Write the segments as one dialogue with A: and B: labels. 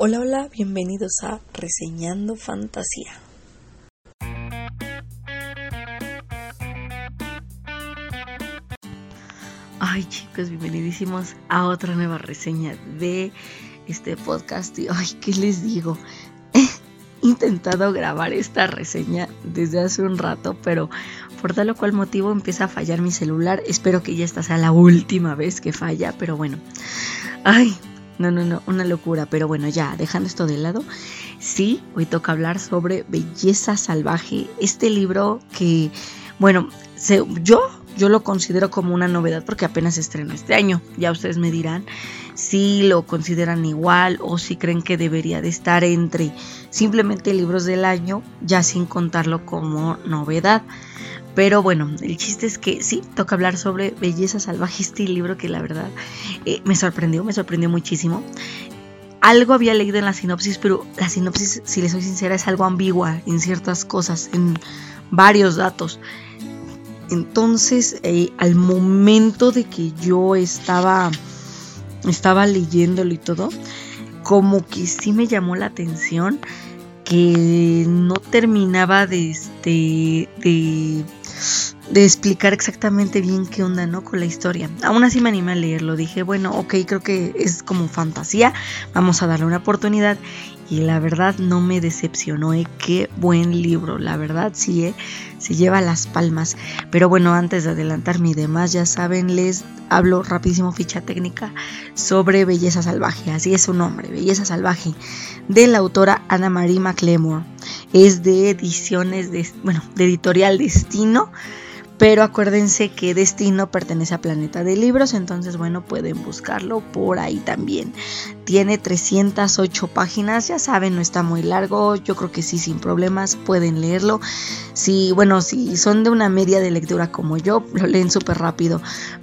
A: Hola, hola, bienvenidos a Reseñando Fantasía. Ay chicos, bienvenidísimos a otra nueva reseña de este podcast. Y ay, ¿qué les digo? He intentado grabar esta reseña desde hace un rato, pero por tal o cual motivo empieza a fallar mi celular. Espero que ya esta sea la última vez que falla, pero bueno. Ay, no, no, no, una locura. Pero bueno, ya, dejando esto de lado. Sí, hoy toca hablar sobre Belleza Salvaje. Este libro que, bueno, yo, yo lo considero como una novedad porque apenas estrenó este año. Ya ustedes me dirán si lo consideran igual o si creen que debería de estar entre simplemente libros del año, ya sin contarlo como novedad. Pero bueno, el chiste es que sí, toca hablar sobre Belleza Salvaje, este libro que la verdad eh, me sorprendió, me sorprendió muchísimo. Algo había leído en la sinopsis, pero la sinopsis, si les soy sincera, es algo ambigua en ciertas cosas, en varios datos. Entonces, eh, al momento de que yo estaba, estaba leyéndolo y todo, como que sí me llamó la atención que no terminaba de, este, de de explicar exactamente bien qué onda, ¿no? Con la historia. Aún así me animé a leerlo. Dije, bueno, ok, creo que es como fantasía. Vamos a darle una oportunidad. Y la verdad no me decepcionó, ¿eh? Qué buen libro. La verdad sí, ¿eh? Se lleva las palmas. Pero bueno, antes de adelantarme y demás, ya saben, les hablo rapidísimo ficha técnica sobre Belleza Salvaje. Así es su nombre, Belleza Salvaje. De la autora Anna Marie McLemore. Es de ediciones, de, bueno, de editorial Destino pero acuérdense que Destino pertenece a Planeta de Libros, entonces bueno, pueden buscarlo por ahí también. Tiene 308 páginas, ya saben, no está muy largo, yo creo que sí, sin problemas, pueden leerlo. Si, bueno, si son de una media de lectura como yo, lo leen súper rápido,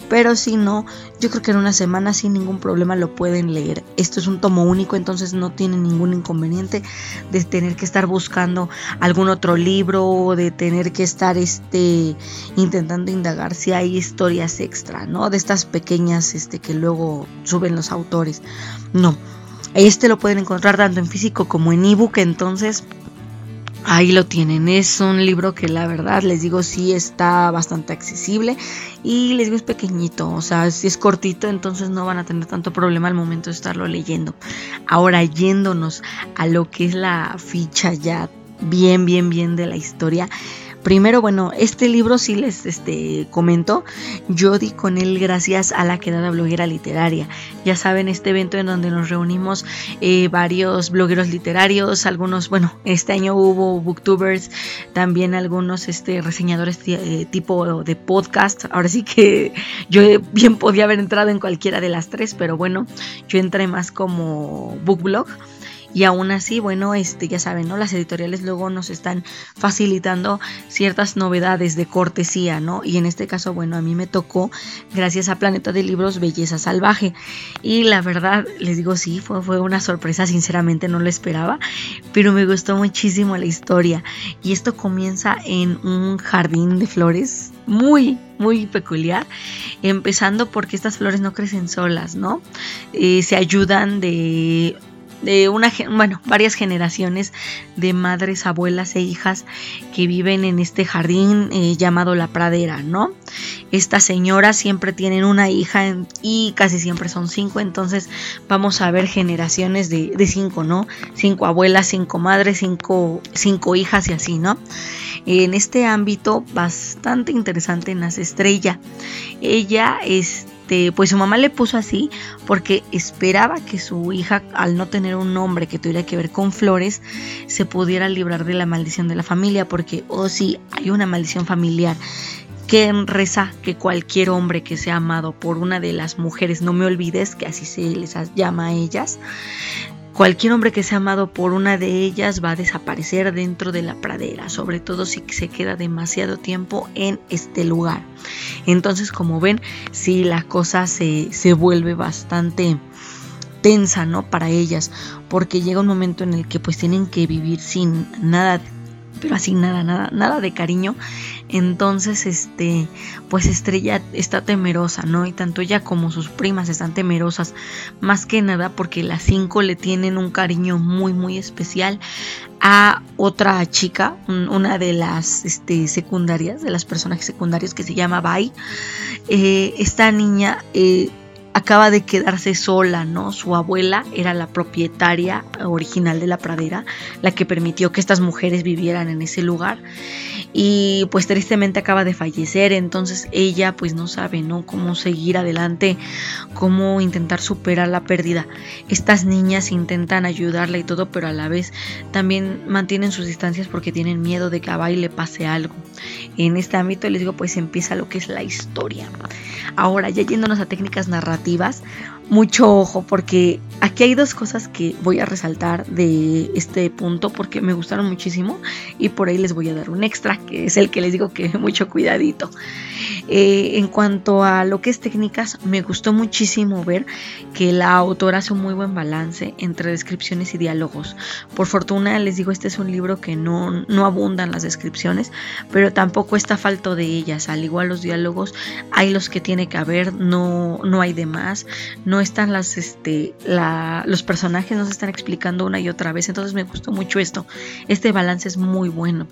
A: pero si no, yo creo que en una semana sin ningún problema lo pueden leer. Esto es un tomo único, entonces no tienen ningún inconveniente de tener que estar buscando algún otro libro o de tener que estar este intentando indagar si hay historias extra, ¿no? De estas pequeñas este que luego suben los autores. No. Este lo pueden encontrar tanto en físico como en ebook, entonces Ahí lo tienen, es un libro que la verdad les digo sí está bastante accesible y les digo es pequeñito, o sea, si es cortito entonces no van a tener tanto problema al momento de estarlo leyendo. Ahora yéndonos a lo que es la ficha ya bien, bien, bien de la historia, Primero, bueno, este libro sí les este, comento, yo di con él gracias a la quedada bloguera literaria. Ya saben, este evento en donde nos reunimos eh, varios blogueros literarios, algunos, bueno, este año hubo booktubers, también algunos este, reseñadores eh, tipo de podcast. Ahora sí que yo bien podía haber entrado en cualquiera de las tres, pero bueno, yo entré más como bookblog y aún así, bueno, este, ya saben, ¿no? Las editoriales luego nos están facilitando ciertas novedades de cortesía, ¿no? Y en este caso, bueno, a mí me tocó, gracias a Planeta de Libros, Belleza Salvaje. Y la verdad, les digo, sí, fue, fue una sorpresa, sinceramente no lo esperaba, pero me gustó muchísimo la historia. Y esto comienza en un jardín de flores muy, muy peculiar, empezando porque estas flores no crecen solas, ¿no? Eh, se ayudan de de una, bueno, varias generaciones de madres, abuelas e hijas que viven en este jardín eh, llamado La Pradera, ¿no? Estas señoras siempre tienen una hija y casi siempre son cinco, entonces vamos a ver generaciones de, de cinco, ¿no? Cinco abuelas, cinco madres, cinco, cinco hijas y así, ¿no? En este ámbito bastante interesante nace Estrella. Ella es este, pues su mamá le puso así porque esperaba que su hija, al no tener un nombre que tuviera que ver con flores, se pudiera librar de la maldición de la familia, porque, oh sí, hay una maldición familiar. Que reza que cualquier hombre que sea amado por una de las mujeres, no me olvides que así se les llama a ellas, Cualquier hombre que sea amado por una de ellas va a desaparecer dentro de la pradera, sobre todo si se queda demasiado tiempo en este lugar. Entonces, como ven, si la cosa se, se vuelve bastante tensa, ¿no? Para ellas, porque llega un momento en el que pues tienen que vivir sin nada pero así nada, nada, nada de cariño. Entonces, este, pues Estrella está temerosa, ¿no? Y tanto ella como sus primas están temerosas, más que nada porque las cinco le tienen un cariño muy, muy especial a otra chica, una de las este, secundarias, de las personajes secundarios que se llama Bai. Eh, esta niña eh, acaba de quedarse sola, ¿no? Su abuela era la propietaria original de la pradera, la que permitió que estas mujeres vivieran en ese lugar y pues tristemente acaba de fallecer, entonces ella pues no sabe, ¿no? Cómo seguir adelante, cómo intentar superar la pérdida. Estas niñas intentan ayudarla y todo, pero a la vez también mantienen sus distancias porque tienen miedo de que a Bai le pase algo. En este ámbito les digo pues empieza lo que es la historia. Ahora ya yéndonos a técnicas narrativas, activas mucho ojo porque aquí hay dos cosas que voy a resaltar de este punto porque me gustaron muchísimo y por ahí les voy a dar un extra que es el que les digo que mucho cuidadito. Eh, en cuanto a lo que es técnicas, me gustó muchísimo ver que la autora hace un muy buen balance entre descripciones y diálogos. Por fortuna les digo, este es un libro que no, no abundan las descripciones, pero tampoco está falto de ellas. Al igual los diálogos, hay los que tiene que haber, no, no hay de más, están las, este, los personajes no se están explicando una y otra vez, entonces me gustó mucho esto. Este balance es muy bueno.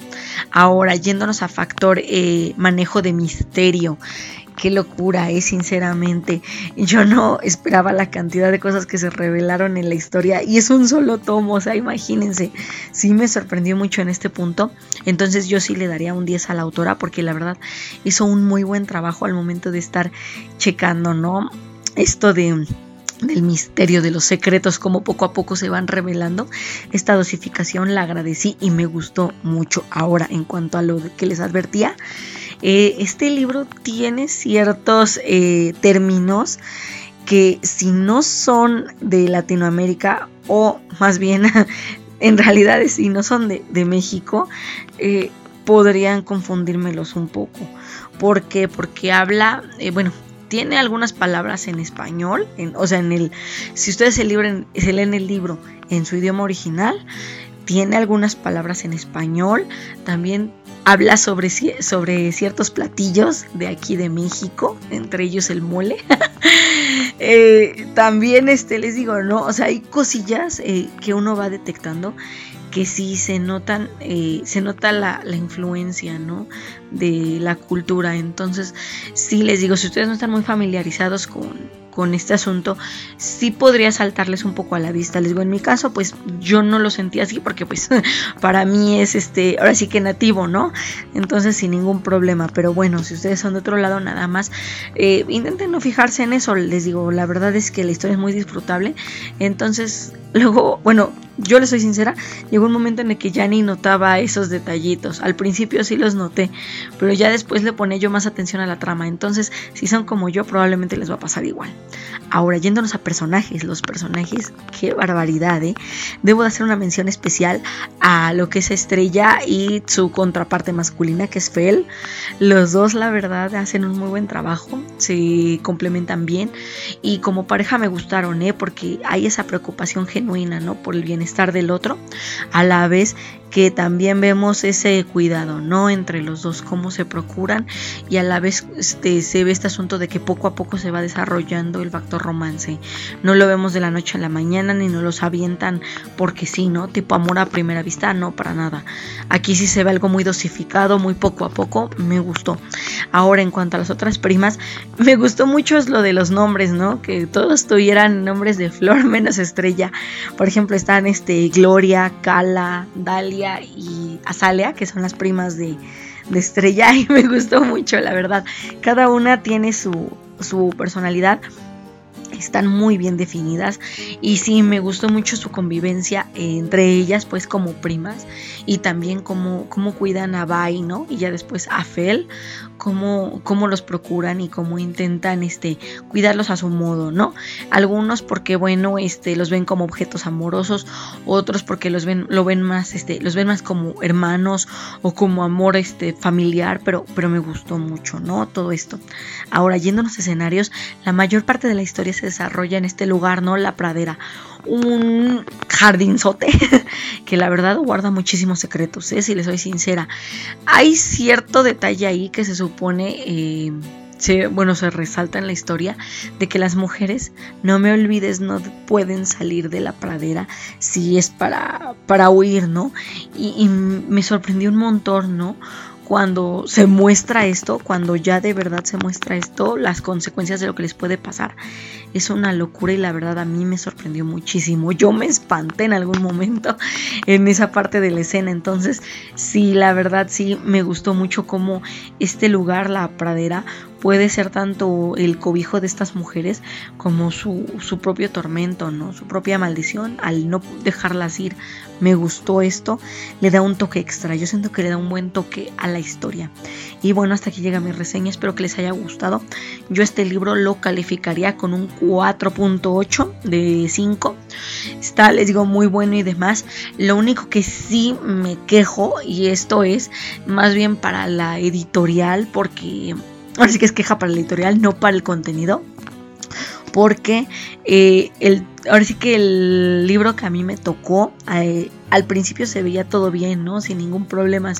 A: Ahora, yéndonos a factor eh, manejo de misterio qué locura es, sinceramente. Yo no esperaba la cantidad de cosas que se revelaron en la historia y es un solo tomo, o sea, imagínense. Sí me sorprendió mucho en este punto. Entonces yo sí le daría un 10 a la autora porque la verdad hizo un muy buen trabajo al momento de estar checando, ¿no? Esto de del misterio de los secretos, como poco a poco se van revelando. Esta dosificación la agradecí y me gustó mucho. Ahora, en cuanto a lo que les advertía, eh, este libro tiene ciertos eh, términos que si no son de Latinoamérica o más bien en realidad si no son de, México, eh, podrían confundírmelos un poco. ¿Por qué? Porque habla, bueno, tiene algunas palabras en español, o sea, en el, si ustedes se, leen el libro en su idioma original, tiene algunas palabras en español, también habla sobre, sobre ciertos platillos de aquí de México, entre ellos el mole. Eh, también este, les digo, ¿no? O sea, hay cosillas eh, que uno va detectando que sí se notan, eh, se nota la, la, influencia, ¿no? De la cultura. Entonces, sí les digo, si ustedes no están muy familiarizados con, con este asunto, sí podría saltarles un poco a la vista. Les digo, en mi caso, pues yo no lo sentí así porque pues para mí es este, ahora sí que nativo, ¿no? Entonces sin ningún problema. Pero bueno, si ustedes son de otro lado nada más, eh, intenten no fijarse en eso. Les digo, la verdad es que la historia es muy disfrutable. Entonces, luego, bueno, yo les soy sincera, llegó un momento en el que ya ni notaba esos detallitos. Al principio sí los noté, pero ya después le pone yo más atención a la trama. Entonces, si son como yo, probablemente les va a pasar igual. Ahora, yéndonos a personajes, los personajes, qué barbaridad, ¿eh? Debo de hacer una mención especial a lo que es Estrella y su contraparte masculina, que es Fel. Los dos, la verdad, hacen un muy buen trabajo, se complementan bien y como pareja me gustaron, ¿eh? Porque hay esa preocupación genuina, ¿no? Por el bienestar del otro, a la vez que también vemos ese cuidado, ¿no? Entre los dos, cómo se procuran y a la vez este, se ve este asunto de que poco a poco se va desarrollando el factor romance. No lo vemos de la noche a la mañana ni nos los avientan porque sí, ¿no? Tipo amor a primera vista, no, para nada. Aquí sí se ve algo muy dosificado, muy poco a poco, me gustó. Ahora, en cuanto a las otras primas, me gustó mucho es lo de los nombres, ¿no? Que todos tuvieran nombres de flor menos estrella. Por ejemplo, están este, Gloria, Cala, Dalia y Azalea, que son las primas de, Estrella, y me gustó mucho, la verdad. Cada una tiene su, su personalidad están muy bien definidas y sí me gustó mucho su convivencia entre ellas pues como primas y también cómo, cómo cuidan a Bai, ¿no? Y ya después a Fel, cómo, cómo los procuran y cómo intentan este, cuidarlos a su modo, ¿no? Algunos porque, bueno, este, los ven como objetos amorosos, otros porque los ven, lo ven más, este, los ven más como hermanos o como amor este, familiar, pero, pero me gustó mucho, ¿no? Todo esto. Ahora, yendo a los escenarios, la mayor parte de la historia se desarrolla en este lugar, ¿no? La pradera un jardinzote que la verdad guarda muchísimos secretos, ¿eh? si les soy sincera. Hay cierto detalle ahí que se supone... Eh, bueno, se resalta en la historia de que las mujeres, no me olvides, no pueden salir de la pradera si es para, para huir, ¿no? Y me sorprendió un montón, ¿no? Cuando se muestra esto, cuando ya de verdad se muestra esto, las consecuencias de lo que les puede pasar, es una locura y la verdad a mí me sorprendió muchísimo. Yo me espanté en algún momento en esa parte de la escena, entonces sí, la verdad sí me gustó mucho cómo este lugar, la pradera, puede ser tanto el cobijo de estas mujeres como su, su, propio tormento, ¿no? Su propia maldición al no dejarlas ir. Me gustó esto, le da un toque extra, yo siento que le da un buen toque a la historia. Y bueno, hasta aquí llega mi reseña, espero que les haya gustado. Yo este libro lo calificaría con un 4.8 de 5. Está, les digo, muy bueno y demás. Lo único que sí me quejo, y esto es más bien para la editorial, porque ahora sí que es queja para el editorial, no para el contenido. Porque eh, el, ahora sí que el libro que a mí me tocó, eh, al principio se veía todo bien, ¿no? Sin ningún problema.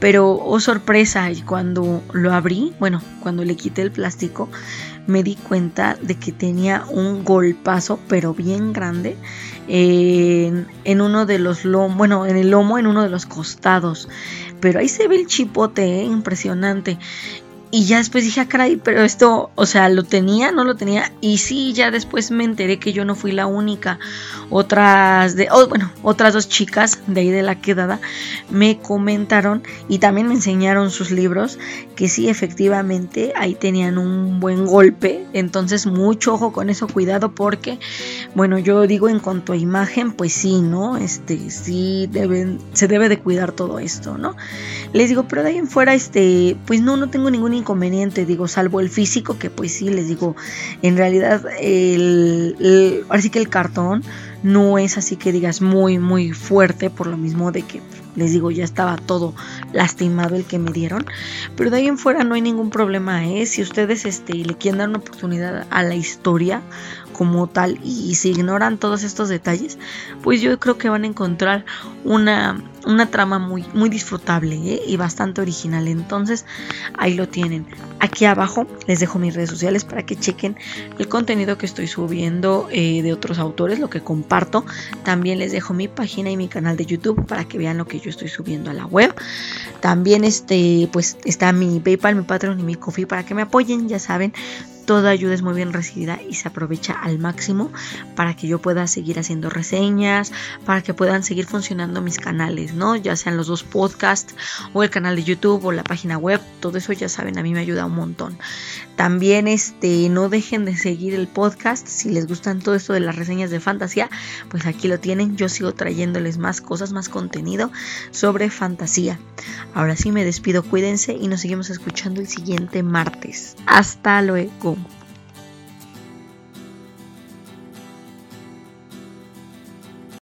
A: Pero, oh sorpresa, y cuando lo abrí, bueno, cuando le quité el plástico, me di cuenta de que tenía un golpazo, pero bien grande, en, en uno de los lomos, bueno, en el lomo, en uno de los costados. Pero ahí se ve el chipote, ¿eh? impresionante. Y ya después dije, ah, caray, pero esto, o sea, lo tenía, no lo tenía. Y sí, ya después me enteré que yo no fui la única. Otras, de, oh, bueno, otras dos chicas de ahí de la quedada me comentaron y también me enseñaron sus libros que sí, efectivamente, ahí tenían un buen golpe. Entonces, mucho ojo con eso, cuidado porque, bueno, yo digo en cuanto a imagen, pues sí, ¿no? Este, sí, deben, se debe de cuidar todo esto, ¿no? Les digo, pero de ahí en fuera, este, pues no, no tengo ningún inconveniente, digo, salvo el físico, que pues sí, les digo, en realidad, el, sí que el cartón no es así que digas muy, muy fuerte, por lo mismo de que les digo, ya estaba todo lastimado el que me dieron. Pero de ahí en fuera no hay ningún problema, ¿eh? Si ustedes este, le quieren dar una oportunidad a la historia como tal y si ignoran todos estos detalles, pues yo creo que van a encontrar una, una trama muy, muy disfrutable ¿eh? y bastante original. Entonces, ahí lo tienen. Aquí abajo les dejo mis redes sociales para que chequen el contenido que estoy subiendo eh, de otros autores, lo que comparto. También les dejo mi página y mi canal de YouTube para que vean lo que yo estoy subiendo a la web. También este, pues está mi PayPal, mi Patreon y mi Coffee para que me apoyen. Ya saben, toda ayuda es muy bien recibida y se aprovecha al máximo para que yo pueda seguir haciendo reseñas, para que puedan seguir funcionando mis canales, ¿no? Ya sean los dos podcasts o el canal de YouTube o la página web, todo eso ya saben, a mí me ayuda un montón. También este no dejen de seguir el podcast si les gustan todo esto de las reseñas de fantasía, pues aquí lo tienen, yo sigo trayéndoles más cosas, más contenido sobre fantasía. Ahora sí me despido, cuídense y nos seguimos escuchando el siguiente martes. Hasta luego.